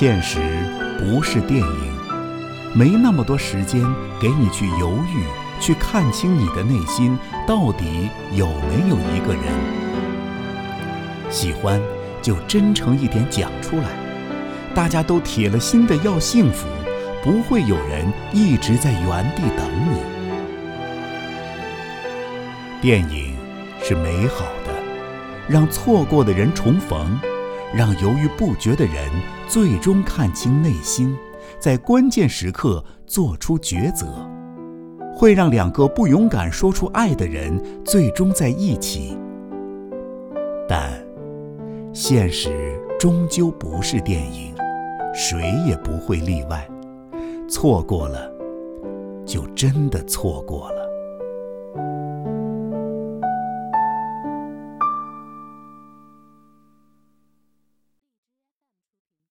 现实不是电影，没那么多时间给你去犹豫，去看清你的内心到底有没有一个人。喜欢就真诚一点讲出来，大家都铁了心的要幸福，不会有人一直在原地等你。电影是美好的，让错过的人重逢。让犹豫不决的人最终看清内心，在关键时刻做出抉择，会让两个不勇敢说出爱的人最终在一起。但，现实终究不是电影，谁也不会例外。错过了，就真的错过了。